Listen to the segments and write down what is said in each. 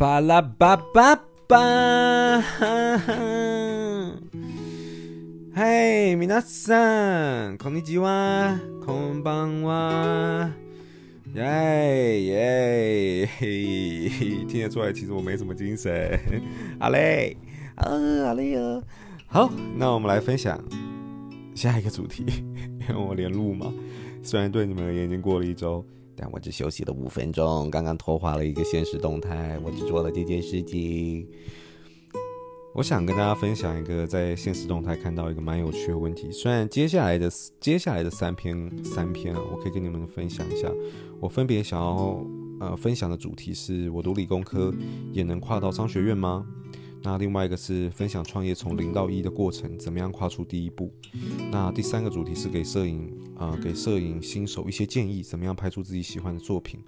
巴拉巴巴巴，哈哈！嘿，米娜桑，こんにちは，こんばんは，耶耶，听得出来，其实我没什么精神。好嘞，啊，好嘞哦。好，那我们来分享下一个主题，因为我连录嘛，虽然对你们而言已经过了一周。 但我只休息了五分钟，刚刚拖滑了一个现实动态，我只做了这件事情。我想跟大家分享一个在现实动态看到一个蛮有趣的问题。虽然接下来的接下来的三篇三篇，我可以跟你们分享一下。我分别想要呃分享的主题是我读理工科也能跨到商学院吗？那另外一个是分享创业从零到一的过程，怎么样跨出第一步？那第三个主题是给摄影啊、呃，给摄影新手一些建议，怎么样拍出自己喜欢的作品？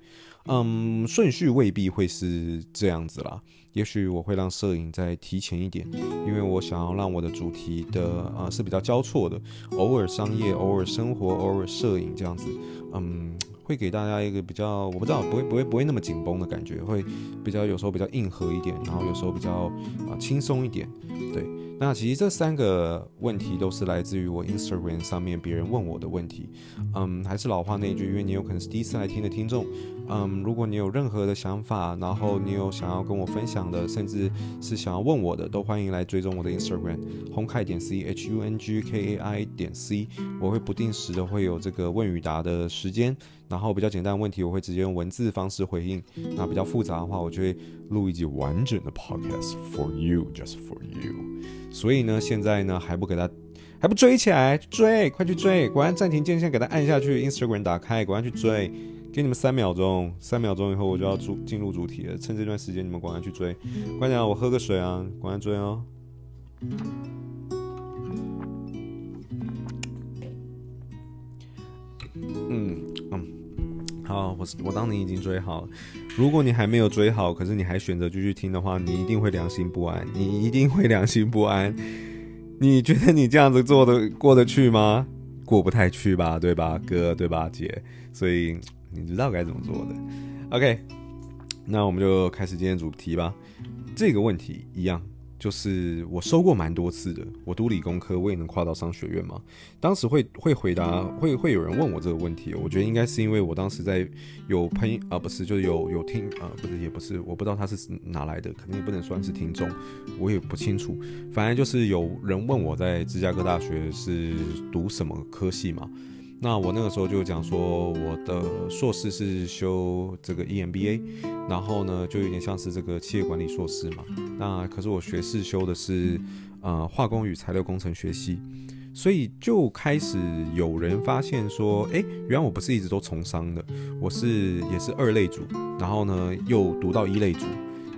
嗯，顺序未必会是这样子啦，也许我会让摄影再提前一点，因为我想要让我的主题的啊、呃、是比较交错的，偶尔商业，偶尔生活，偶尔摄影这样子，嗯。会给大家一个比较，我不知道，不会不会不会那么紧绷的感觉，会比较有时候比较硬核一点，然后有时候比较啊轻松一点，对。那其实这三个问题都是来自于我 Instagram 上面别人问我的问题，嗯，还是老话那句，因为你有可能是第一次来听的听众，嗯，如果你有任何的想法，然后你有想要跟我分享的，甚至是想要问我的，都欢迎来追踪我的 Instagram Hungai 点 C H U N G K A I 点 C，我会不定时的会有这个问与答的时间，然后比较简单的问题我会直接用文字方式回应，那比较复杂的话，我就会录一集完整的 podcast for you，just for you。所以呢，现在呢还不给他，还不追起来，追，快去追！果然暂停键，先给他按下去，Instagram 打开，果然去追，给你们三秒钟，三秒钟以后我就要主进入主题了。趁这段时间你们果然去追，关键我喝个水啊，果然追哦。好，我我当你已经追好。如果你还没有追好，可是你还选择继续听的话，你一定会良心不安。你一定会良心不安。你觉得你这样子做的过得去吗？过不太去吧，对吧，哥，对吧，姐？所以你知道该怎么做的。OK，那我们就开始今天主题吧。这个问题一样。就是我收过蛮多次的，我读理工科，我也能跨到商学院吗？当时会会回答，会会有人问我这个问题，我觉得应该是因为我当时在有朋友啊，不是，就是有有听啊，不是，也不是，我不知道他是哪来的，肯定不能算是听众，我也不清楚。反正就是有人问我在芝加哥大学是读什么科系嘛。那我那个时候就讲说，我的硕士是修这个 EMBA，然后呢，就有点像是这个企业管理硕士嘛。那可是我学士修的是呃化工与材料工程学系，所以就开始有人发现说，诶，原来我不是一直都从商的，我是也是二类组，然后呢又读到一类组。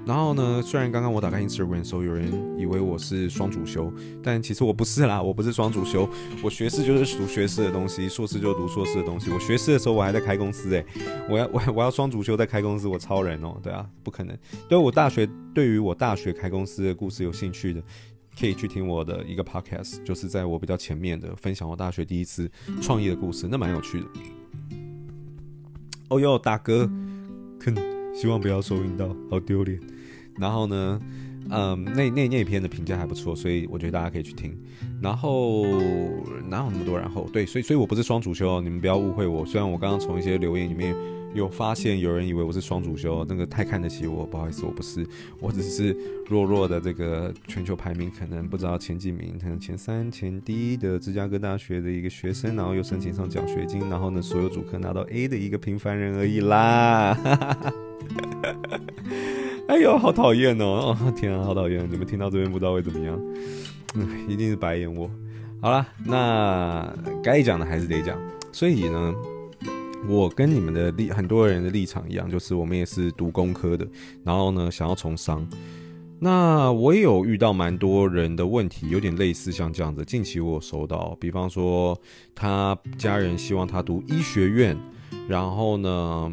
然后呢，虽然刚刚我打开 Instagram 的时候，有人以为我是双主修，但其实我不是啦，我不是双主修。我学士就是读学士的东西，硕士就读硕士的东西。我学士的时候我还在开公司诶，我要我我要双主修在开公司，我超人哦，对啊，不可能。对我大学，对于我大学开公司的故事有兴趣的，可以去听我的一个 podcast，就是在我比较前面的分享我大学第一次创业的故事，那蛮有趣的。哦哟，大哥，肯希望不要收音到，好丢脸。然后呢，嗯，那那那篇的评价还不错，所以我觉得大家可以去听。然后哪有那么多然后？对，所以所以我不是双主修，你们不要误会我。虽然我刚刚从一些留言里面有发现有人以为我是双主修，那个太看得起我，不好意思，我不是，我只是弱弱的这个全球排名可能不知道前几名，可能前三前第一的芝加哥大学的一个学生，然后又申请上奖学金，然后呢所有主科拿到 A 的一个平凡人而已啦。哈哈哈哎呦，好讨厌哦！天啊，好讨厌！你们听到这边不知道会怎么样？一定是白眼我。好了，那该讲的还是得讲。所以呢，我跟你们的立很多人的立场一样，就是我们也是读工科的，然后呢想要从商。那我也有遇到蛮多人的问题，有点类似像这样子。近期我有收到，比方说他家人希望他读医学院，然后呢。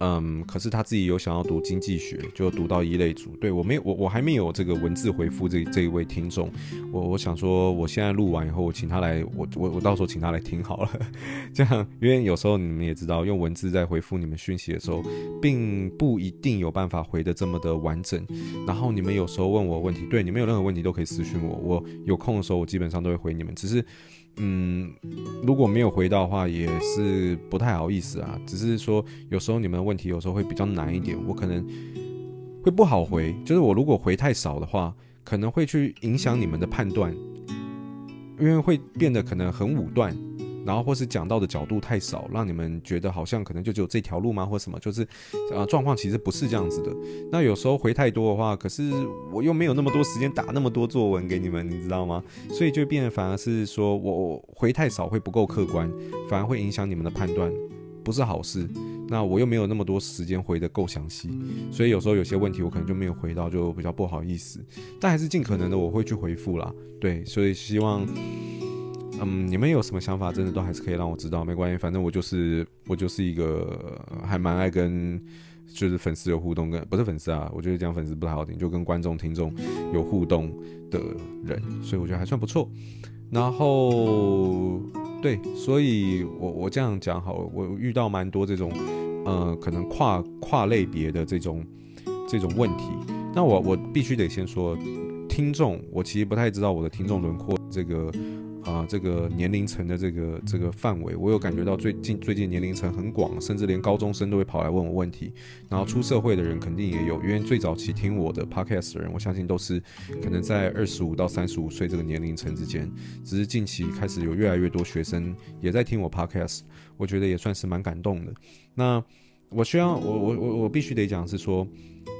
嗯，可是他自己有想要读经济学，就读到一类组。对，我没有，我我还没有这个文字回复这这一位听众。我我想说，我现在录完以后，我请他来，我我我到时候请他来听好了。这样，因为有时候你们也知道，用文字在回复你们讯息的时候，并不一定有办法回得这么的完整。然后你们有时候问我问题，对，你们有任何问题都可以私讯我，我有空的时候我基本上都会回你们。只是。嗯，如果没有回到的话，也是不太好意思啊。只是说，有时候你们的问题有时候会比较难一点，我可能会不好回。就是我如果回太少的话，可能会去影响你们的判断，因为会变得可能很武断。然后或是讲到的角度太少，让你们觉得好像可能就只有这条路吗？或什么？就是，呃，状况其实不是这样子的。那有时候回太多的话，可是我又没有那么多时间打那么多作文给你们，你知道吗？所以就变得反而是说我回太少会不够客观，反而会影响你们的判断，不是好事。那我又没有那么多时间回得够详细，所以有时候有些问题我可能就没有回到，就比较不好意思。但还是尽可能的我会去回复啦。对，所以希望。嗯，你们有什么想法，真的都还是可以让我知道，没关系，反正我就是我就是一个还蛮爱跟就是粉丝有互动，跟不是粉丝啊，我觉得讲粉丝不太好听，就跟观众听众有互动的人，所以我觉得还算不错。然后对，所以我我这样讲好了，我遇到蛮多这种呃可能跨跨类别的这种这种问题，那我我必须得先说，听众，我其实不太知道我的听众轮廓这个。啊，这个年龄层的这个这个范围，我有感觉到最近最近年龄层很广，甚至连高中生都会跑来问我问题。然后出社会的人肯定也有，因为最早期听我的 podcast 的人，我相信都是可能在二十五到三十五岁这个年龄层之间。只是近期开始有越来越多学生也在听我 podcast，我觉得也算是蛮感动的。那我需要我我我我必须得讲是说。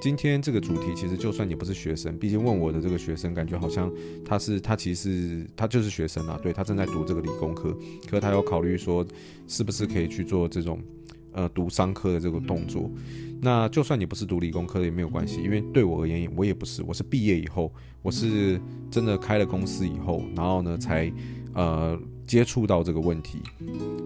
今天这个主题，其实就算你不是学生，毕竟问我的这个学生，感觉好像他是他其实他就是学生啊，对，他正在读这个理工科，可是他有考虑说是不是可以去做这种呃读商科的这个动作。那就算你不是读理工科的也没有关系，因为对我而言，我也不是，我是毕业以后，我是真的开了公司以后，然后呢才呃。接触到这个问题，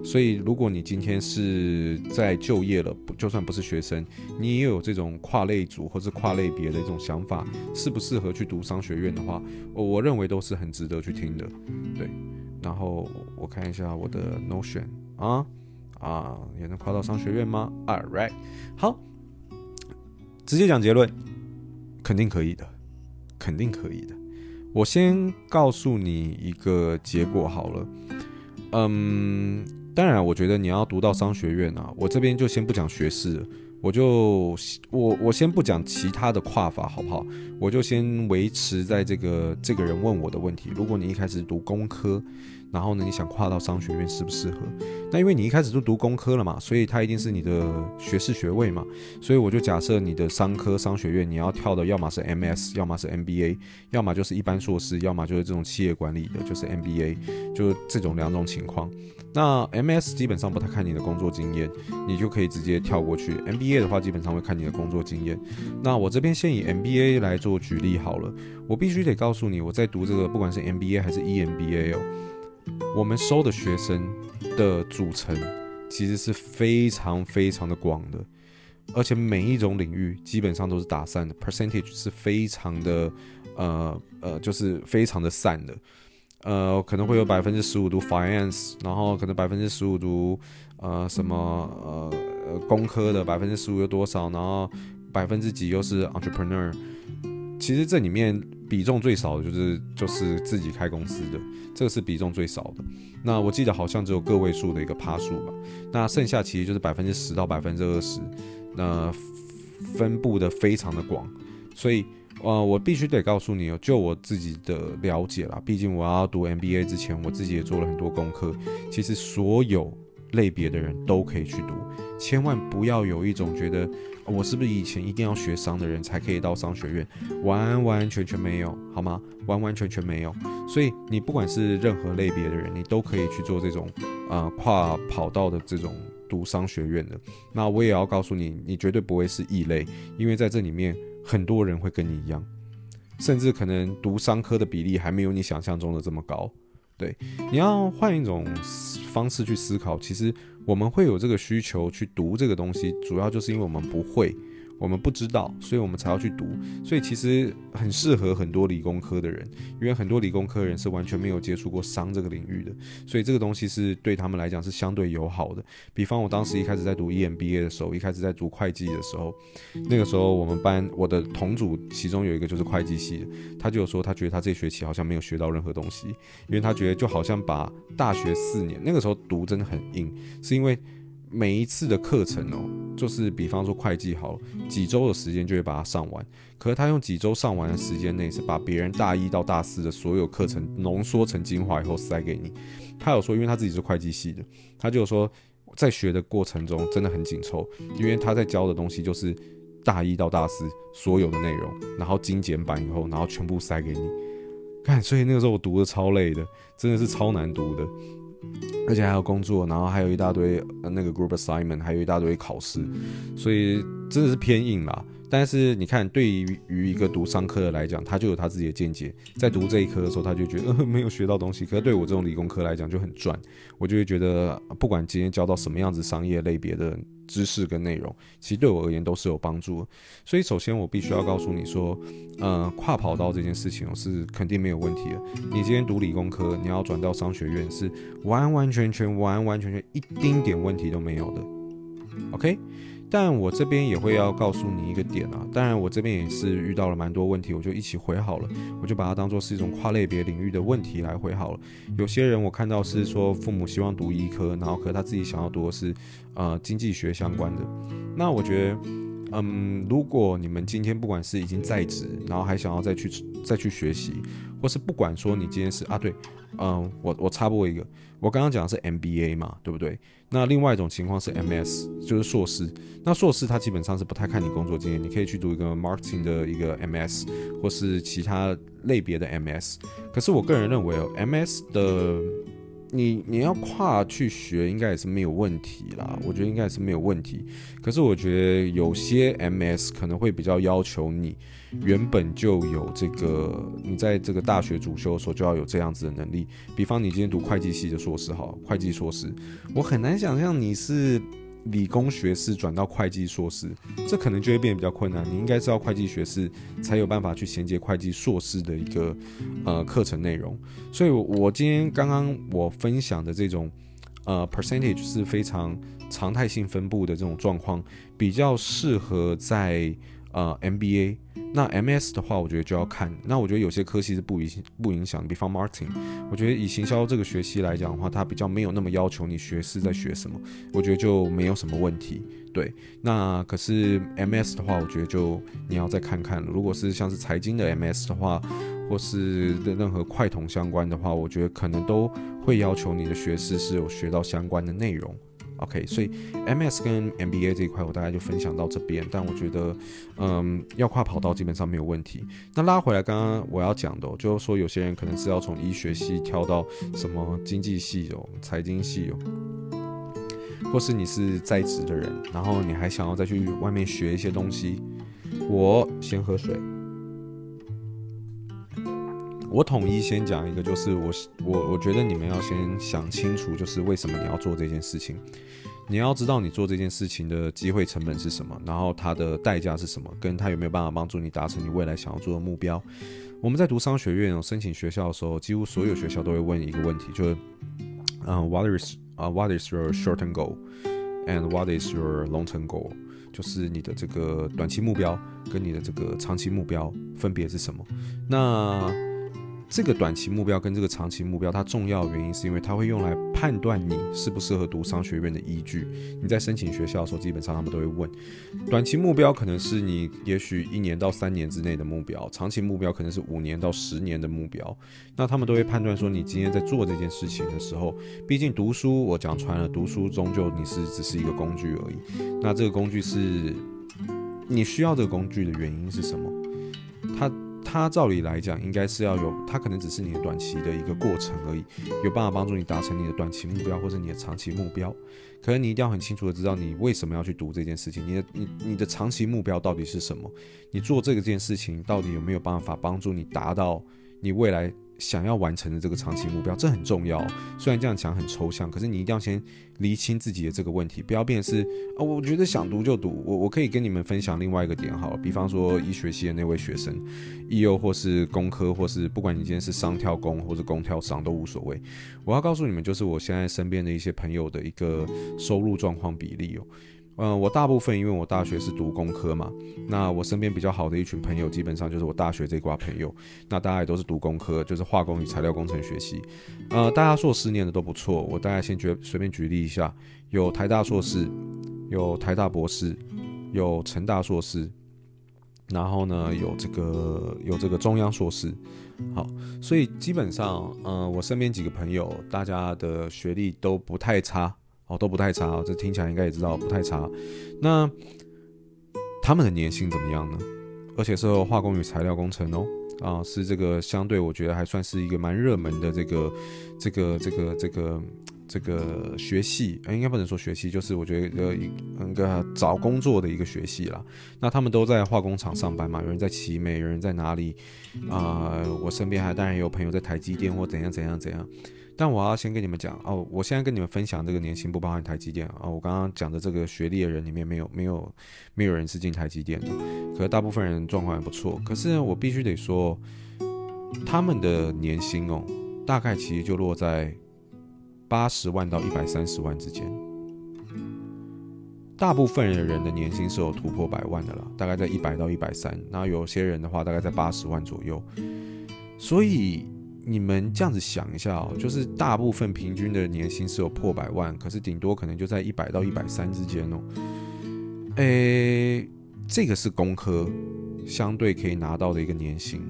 所以如果你今天是在就业了，就算不是学生，你也有这种跨类组或者跨类别的一种想法，适不适合去读商学院的话，我认为都是很值得去听的。对，然后我看一下我的 Notion 啊啊，也能跨到商学院吗？All right，好，直接讲结论，肯定可以的，肯定可以的。我先告诉你一个结果好了。嗯，当然，我觉得你要读到商学院啊，我这边就先不讲学士，我就我我先不讲其他的跨法，好不好？我就先维持在这个这个人问我的问题。如果你一开始读工科，然后呢，你想跨到商学院适不适合？那因为你一开始就读工科了嘛，所以它一定是你的学士学位嘛，所以我就假设你的商科商学院你要跳的，要么是 MS，要么是 MBA，要么就是一般硕士，要么就是这种企业管理的，就是 MBA，就这种两种情况。那 MS 基本上不太看你的工作经验，你就可以直接跳过去。MBA 的话，基本上会看你的工作经验。那我这边先以 MBA 来做举例好了，我必须得告诉你，我在读这个不管是 MBA 还是 EMBA 哦。我们收的学生的组成其实是非常非常的广的，而且每一种领域基本上都是打散的，percentage 是非常的，呃呃，就是非常的散的，呃，可能会有百分之十五读 finance，然后可能百分之十五读呃什么呃工科的，百分之十五有多少，然后百分之几又是 entrepreneur，其实这里面比重最少的就是就是自己开公司的。这个是比重最少的，那我记得好像只有个位数的一个趴数吧，那剩下其实就是百分之十到百分之二十，那分布的非常的广，所以呃，我必须得告诉你哦，就我自己的了解啦，毕竟我要读 MBA 之前，我自己也做了很多功课，其实所有类别的人都可以去读，千万不要有一种觉得。我是不是以前一定要学商的人才可以到商学院？完完全全没有，好吗？完完全全没有。所以你不管是任何类别的人，你都可以去做这种，呃，跨跑道的这种读商学院的。那我也要告诉你，你绝对不会是异类，因为在这里面很多人会跟你一样，甚至可能读商科的比例还没有你想象中的这么高。对，你要换一种方式去思考，其实我们会有这个需求去读这个东西，主要就是因为我们不会。我们不知道，所以我们才要去读。所以其实很适合很多理工科的人，因为很多理工科人是完全没有接触过商这个领域的，所以这个东西是对他们来讲是相对友好的。比方我当时一开始在读 EMBA 的时候，一开始在读会计的时候，那个时候我们班我的同组其中有一个就是会计系的，他就有说他觉得他这学期好像没有学到任何东西，因为他觉得就好像把大学四年那个时候读真的很硬，是因为。每一次的课程哦，就是比方说会计好，几周的时间就会把它上完。可是他用几周上完的时间内，是把别人大一到大四的所有课程浓缩成精华以后塞给你。他有说，因为他自己是会计系的，他就说在学的过程中真的很紧凑，因为他在教的东西就是大一到大四所有的内容，然后精简版以后，然后全部塞给你。看，所以那个时候我读的超累的，真的是超难读的。而且还有工作，然后还有一大堆那个 group assignment，还有一大堆考试，所以真的是偏硬啦。但是你看，对于一个读商科的来讲，他就有他自己的见解。在读这一科的时候，他就觉得 没有学到东西。可是对我这种理工科来讲就很赚，我就会觉得不管今天教到什么样子商业类别的知识跟内容，其实对我而言都是有帮助的。所以首先我必须要告诉你说，呃，跨跑道这件事情是肯定没有问题的。你今天读理工科，你要转到商学院是完完全全、完完全全一丁点问题都没有的。OK。但我这边也会要告诉你一个点啊，当然我这边也是遇到了蛮多问题，我就一起回好了，我就把它当做是一种跨类别领域的问题来回好了。有些人我看到是说父母希望读医科，然后可他自己想要读的是呃经济学相关的，那我觉得，嗯，如果你们今天不管是已经在职，然后还想要再去再去学习，或是不管说你今天是啊对，嗯，我我插播一个，我刚刚讲的是 MBA 嘛，对不对？那另外一种情况是 MS，就是硕士。那硕士他基本上是不太看你工作经验，你可以去读一个 marketing 的一个 MS，或是其他类别的 MS。可是我个人认为哦，MS 的。你你要跨去学，应该也是没有问题啦。我觉得应该也是没有问题。可是我觉得有些 MS 可能会比较要求你原本就有这个，你在这个大学主修的时候就要有这样子的能力。比方你今天读会计系的硕士，好，会计硕士，我很难想象你是。理工学士转到会计硕士，这可能就会变得比较困难。你应该知道会计学士才有办法去衔接会计硕士的一个呃课程内容。所以，我今天刚刚我分享的这种呃 percentage 是非常常态性分布的这种状况，比较适合在。呃，MBA，那 MS 的话，我觉得就要看。那我觉得有些科系是不影不影响，比方 Marketing，我觉得以行销这个学系来讲的话，它比较没有那么要求你学是在学什么，我觉得就没有什么问题。对，那可是 MS 的话，我觉得就你要再看看。如果是像是财经的 MS 的话，或是任何快同相关的话，我觉得可能都会要求你的学士是有学到相关的内容。OK，所以 MS 跟 MBA 这一块我大概就分享到这边，但我觉得，嗯，要跨跑道基本上没有问题。那拉回来刚刚我要讲的，就是说有些人可能是要从医学系跳到什么经济系哦、财经系哦，或是你是在职的人，然后你还想要再去外面学一些东西，我先喝水。我统一先讲一个，就是我我我觉得你们要先想清楚，就是为什么你要做这件事情。你要知道你做这件事情的机会成本是什么，然后它的代价是什么，跟它有没有办法帮助你达成你未来想要做的目标。我们在读商学院申请学校的时候，几乎所有学校都会问一个问题，就是嗯，What is 啊，What is your short-term goal and what is your long-term goal？就是你的这个短期目标跟你的这个长期目标分别是什么？那这个短期目标跟这个长期目标，它重要原因是因为它会用来判断你适不适合读商学院的依据。你在申请学校的时候，基本上他们都会问。短期目标可能是你也许一年到三年之内的目标，长期目标可能是五年到十年的目标。那他们都会判断说，你今天在做这件事情的时候，毕竟读书，我讲穿了，读书终究你是只是一个工具而已。那这个工具是你需要这个工具的原因是什么？它。照理来讲，应该是要有，它可能只是你的短期的一个过程而已，有办法帮助你达成你的短期目标或者你的长期目标。可能你一定要很清楚的知道你为什么要去读这件事情，你的你你的长期目标到底是什么？你做这个件事情到底有没有办法帮助你达到你未来想要完成的这个长期目标，这很重要。虽然这样讲很抽象，可是你一定要先厘清自己的这个问题，不要变是啊、我觉得想读就读。我我可以跟你们分享另外一个点，好了，比方说医学系的那位学生，医幼或是工科，或是不管你今天是商跳工或是工跳商都无所谓。我要告诉你们，就是我现在身边的一些朋友的一个收入状况比例哦。嗯、我大部分因为我大学是读工科嘛，那我身边比较好的一群朋友，基本上就是我大学这一挂朋友，那大家也都是读工科，就是化工与材料工程学系。呃，大家硕士念的都不错，我大概先举随便举例一下，有台大硕士，有台大博士，有成大硕士，然后呢有这个有这个中央硕士。好，所以基本上，嗯、呃，我身边几个朋友，大家的学历都不太差。都不太差，这听起来应该也知道不太差。那他们的年薪怎么样呢？而且是化工与材料工程哦，啊，是这个相对我觉得还算是一个蛮热门的这个这个这个这个这个学系，哎应该不能说学系，就是我觉得一个一个找工作的一个学系啦。那他们都在化工厂上班嘛，有人在奇美，有人在哪里啊？我身边还当然有朋友在台积电或怎样怎样怎样。但我要先跟你们讲哦，我现在跟你们分享这个年薪不包含台积电啊。我刚刚讲的这个学历的人里面没有没有没有人是进台积电的，可是大部分人状况还不错。可是我必须得说，他们的年薪哦，大概其实就落在八十万到一百三十万之间。大部分的人的年薪是有突破百万的啦，大概在一百到一百三。然后有些人的话，大概在八十万左右。所以。你们这样子想一下哦，就是大部分平均的年薪是有破百万，可是顶多可能就在一百到一百三之间哦。诶，这个是工科相对可以拿到的一个年薪，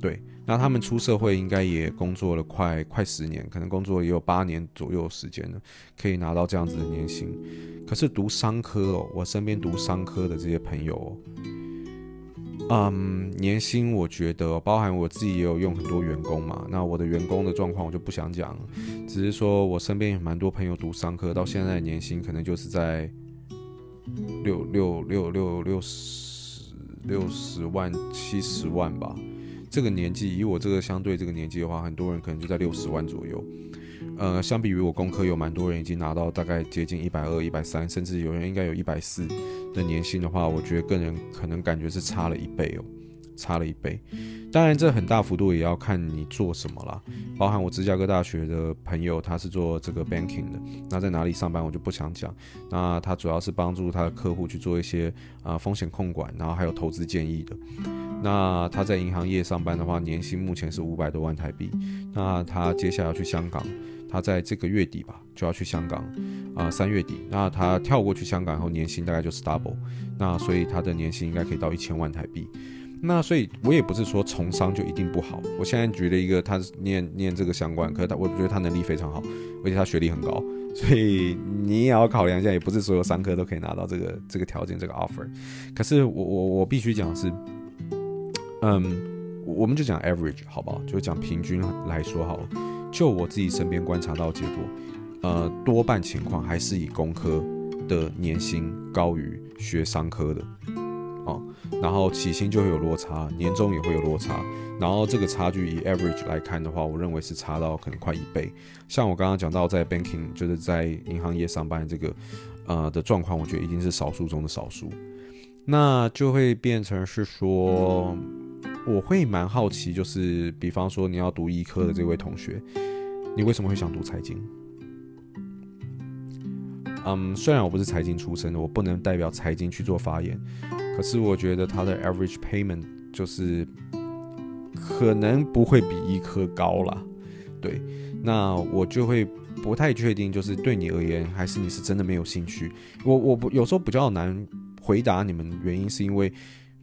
对。那他们出社会应该也工作了快快十年，可能工作也有八年左右时间了，可以拿到这样子的年薪。可是读商科哦，我身边读商科的这些朋友哦。嗯年薪我觉得包含我自己也有用很多员工嘛，那我的员工的状况我就不想讲，只是说我身边有蛮多朋友读商科，到现在年薪可能就是在六六六六六十六十万七十万吧，这个年纪以我这个相对这个年纪的话，很多人可能就在六十万左右。呃，相比于我工科有蛮多人已经拿到大概接近一百二、一百三，甚至有人应该有一百四的年薪的话，我觉得个人可能感觉是差了一倍哦，差了一倍。当然，这很大幅度也要看你做什么啦。包含我芝加哥大学的朋友，他是做这个 banking 的，那在哪里上班我就不想讲。那他主要是帮助他的客户去做一些啊、呃、风险控管，然后还有投资建议的。那他在银行业上班的话，年薪目前是五百多万台币。那他接下来要去香港。他在这个月底吧就要去香港，啊、三月底，那他跳过去香港后，年薪大概就是 double，那所以他的年薪应该可以到一千万台币。那所以我也不是说从商就一定不好。我现在举了一个，他念念这个相关，可是他我觉得他能力非常好，而且他学历很高，所以你也要考量一下，也不是所有商科都可以拿到这个这个条件这个 offer。可是我我我必须讲是，嗯，我们就讲 average 好不好？就讲平均来说好了。就我自己身边观察到结果，呃，多半情况还是以工科的年薪高于学商科的，哦，然后起薪就会有落差，年终也会有落差，然后这个差距以 average 来看的话，我认为是差到可能快一倍。像我刚刚讲到在 banking 就是在银行业上班这个，呃的状况，我觉得已经是少数中的少数，那就会变成是说。我会蛮好奇，就是比方说你要读医科的这位同学，你为什么会想读财经？嗯，虽然我不是财经出身的，我不能代表财经去做发言，可是我觉得他的 average payment 就是可能不会比医科高啦。对，那我就会不太确定，就是对你而言，还是你是真的没有兴趣？我我不有时候比较难回答你们，原因是因为。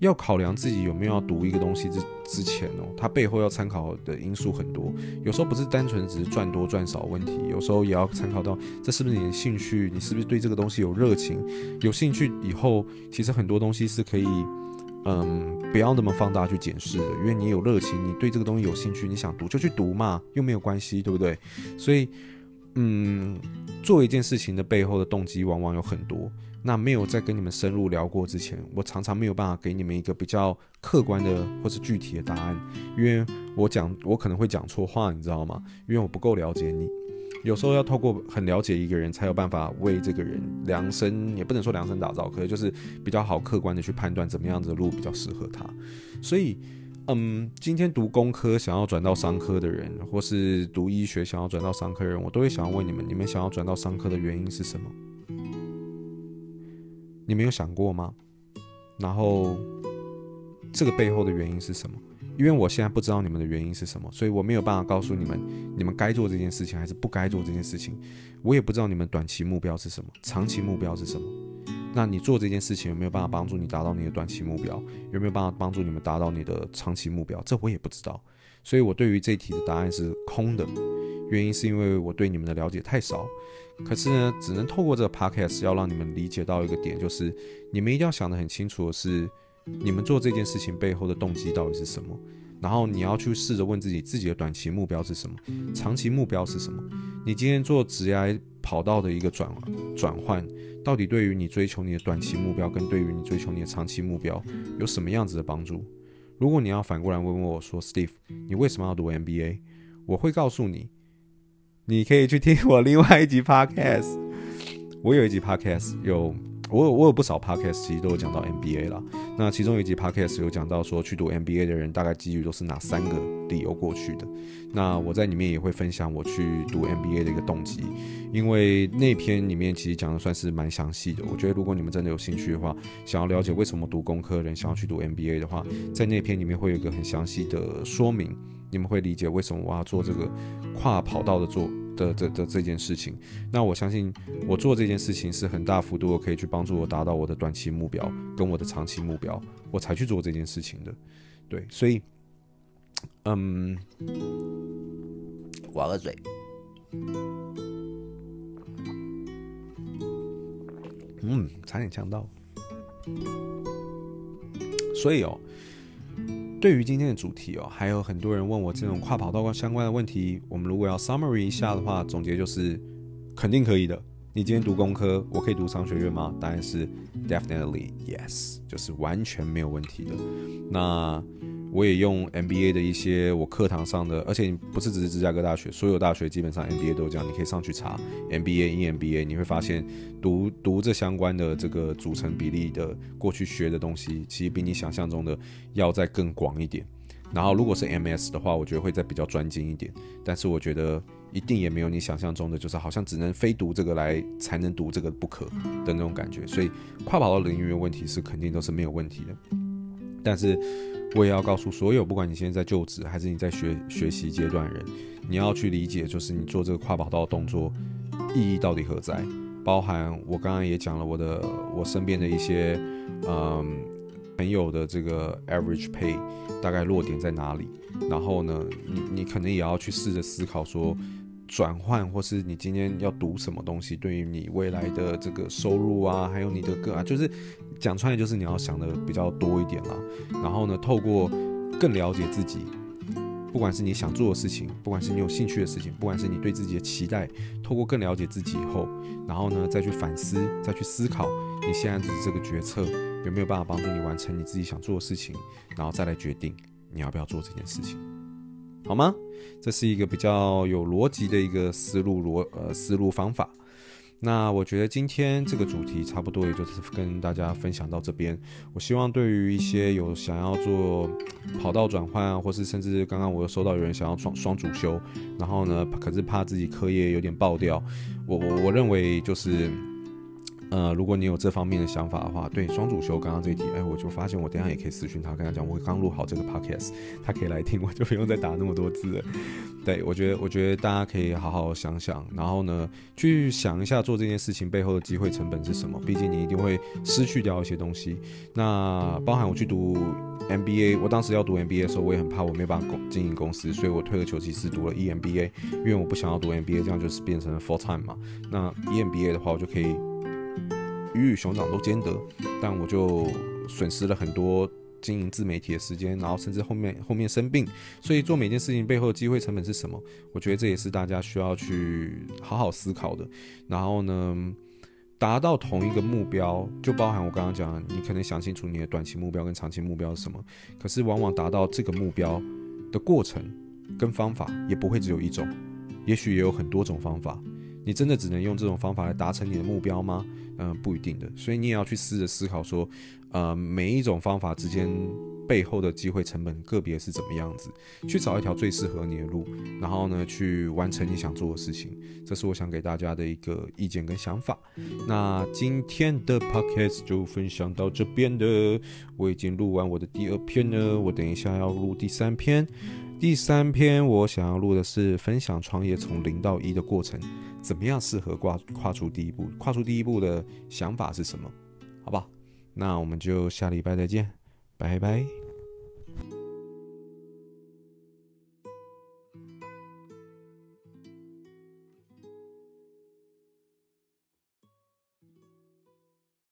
要考量自己有没有要读一个东西之之前哦，它背后要参考的因素很多。有时候不是单纯只是赚多赚少问题，有时候也要参考到这是不是你的兴趣，你是不是对这个东西有热情。有兴趣以后，其实很多东西是可以，嗯，不要那么放大去检视的，因为你有热情，你对这个东西有兴趣，你想读就去读嘛，又没有关系，对不对？所以嗯，做一件事情的背后的动机往往有很多。那没有在跟你们深入聊过之前，我常常没有办法给你们一个比较客观的或是具体的答案，因为我讲我可能会讲错话，你知道吗？因为我不够了解你。有时候要透过很了解一个人，才有办法为这个人量身，也不能说量身打造，可能就是比较好客观的去判断怎么样子的路比较适合他。所以，嗯，今天读工科想要转到商科的人，或是读医学想要转到商科的人，我都会想要问你们：你们想要转到商科的原因是什么？你们有想过吗？然后这个背后的原因是什么？因为我现在不知道你们的原因是什么，所以我没有办法告诉你们，你们该做这件事情还是不该做这件事情。我也不知道你们短期目标是什么，长期目标是什么。那你做这件事情有没有办法帮助你达到你的短期目标？有没有办法帮助你们达到你的长期目标？这我也不知道。所以我对于这题的答案是空的。原因是因为我对你们的了解太少。可是呢，只能透过这个 podcast 要让你们理解到一个点，就是你们一定要想得很清楚的是，你们做这件事情背后的动机到底是什么。然后你要去试着问自己，自己的短期目标是什么，长期目标是什么。你今天做职业跑道的一个转转换，到底对于你追求你的短期目标，跟对于你追求你的长期目标有什么样子的帮助？如果你要反过来问问我说，Steve，你为什么要读 MBA？我会告诉你。你可以去听我另外一集 podcast，我有一集 podcast 有我有我有不少 podcast，其实都有讲到 MBA 啦。那其中有一集 podcast 有讲到说，去读 MBA 的人大概几率都是哪三个理由过去的。那我在里面也会分享我去读 MBA 的一个动机，因为那篇里面其实讲的算是蛮详细的。我觉得如果你们真的有兴趣的话，想要了解为什么读工科的人想要去读 MBA 的话，在那篇里面会有一个很详细的说明。你们会理解为什么我要做这个跨跑道的做的这的这件事情。那我相信我做这件事情是很大幅度的可以去帮助我达到我的短期目标跟我的长期目标，我才去做这件事情的。对，所以，嗯，挖个嘴，嗯，差点呛到。所以哦。对于今天的主题哦，还有很多人问我这种跨跑道相关的问题。我们如果要 summary 一下的话，总结就是肯定可以的。你今天读工科，我可以读商学院吗？答案是 definitely yes，就是完全没有问题的。那我也用 MBA 的一些我课堂上的，而且不是只是芝加哥大学，所有大学基本上 MBA 都这样，你可以上去查 MBA、EMBA，你会发现读读这相关的这个组成比例的过去学的东西，其实比你想象中的要再更广一点。然后如果是 MS 的话，我觉得会再比较专精一点，但是我觉得一定也没有你想象中的，就是好像只能非读这个来才能读这个不可的那种感觉。所以跨跑道领域的问题是肯定都是没有问题的，但是。我也要告诉所有，不管你现在在就职还是你在学学习阶段的人，你要去理解，就是你做这个跨跑道的动作意义到底何在？包含我刚刚也讲了我的我身边的一些嗯朋友的这个 average pay 大概落点在哪里？然后呢，你你可能也要去试着思考说。转换，或是你今天要读什么东西，对于你未来的这个收入啊，还有你的个啊，就是讲穿了，就是你要想的比较多一点啦。然后呢，透过更了解自己，不管是你想做的事情，不管是你有兴趣的事情，不管是你对自己的期待，透过更了解自己以后，然后呢，再去反思，再去思考你现在的这个决策有没有办法帮助你完成你自己想做的事情，然后再来决定你要不要做这件事情。好吗？这是一个比较有逻辑的一个思路逻呃思路方法。那我觉得今天这个主题差不多，也就是跟大家分享到这边。我希望对于一些有想要做跑道转换，或是甚至刚刚我又收到有人想要双双主修，然后呢，可是怕自己课业有点爆掉，我我我认为就是。呃，如果你有这方面的想法的话，对双主修刚刚这一题，哎，我就发现我等下也可以私讯他，跟他讲我刚录好这个 podcast，他可以来听，我就不用再打那么多字了。对，我觉得，我觉得大家可以好好想想，然后呢，去想一下做这件事情背后的机会成本是什么。毕竟你一定会失去掉一些东西。那包含我去读 MBA，我当时要读 MBA 的时候，我也很怕我没办法经营公司，所以我退而求其次读了 EMBA，因为我不想要读 MBA，这样就是变成了 full time 嘛。那 EMBA 的话，我就可以。鱼与熊掌都兼得，但我就损失了很多经营自媒体的时间，然后甚至后面后面生病，所以做每件事情背后的机会成本是什么？我觉得这也是大家需要去好好思考的。然后呢，达到同一个目标，就包含我刚刚讲，你可能想清楚你的短期目标跟长期目标是什么，可是往往达到这个目标的过程跟方法也不会只有一种，也许也有很多种方法。你真的只能用这种方法来达成你的目标吗？嗯、不一定的。所以你也要去试着思考说，呃，每一种方法之间背后的机会成本个别是怎么样子，去找一条最适合你的路，然后呢，去完成你想做的事情。这是我想给大家的一个意见跟想法。那今天的 podcast 就分享到这边的，我已经录完我的第二篇了，我等一下要录第三篇。第三篇我想要录的是分享创业从零到一的过程，怎么样适合跨跨出第一步？跨出第一步的想法是什么？好吧，那我们就下礼拜再见，拜拜。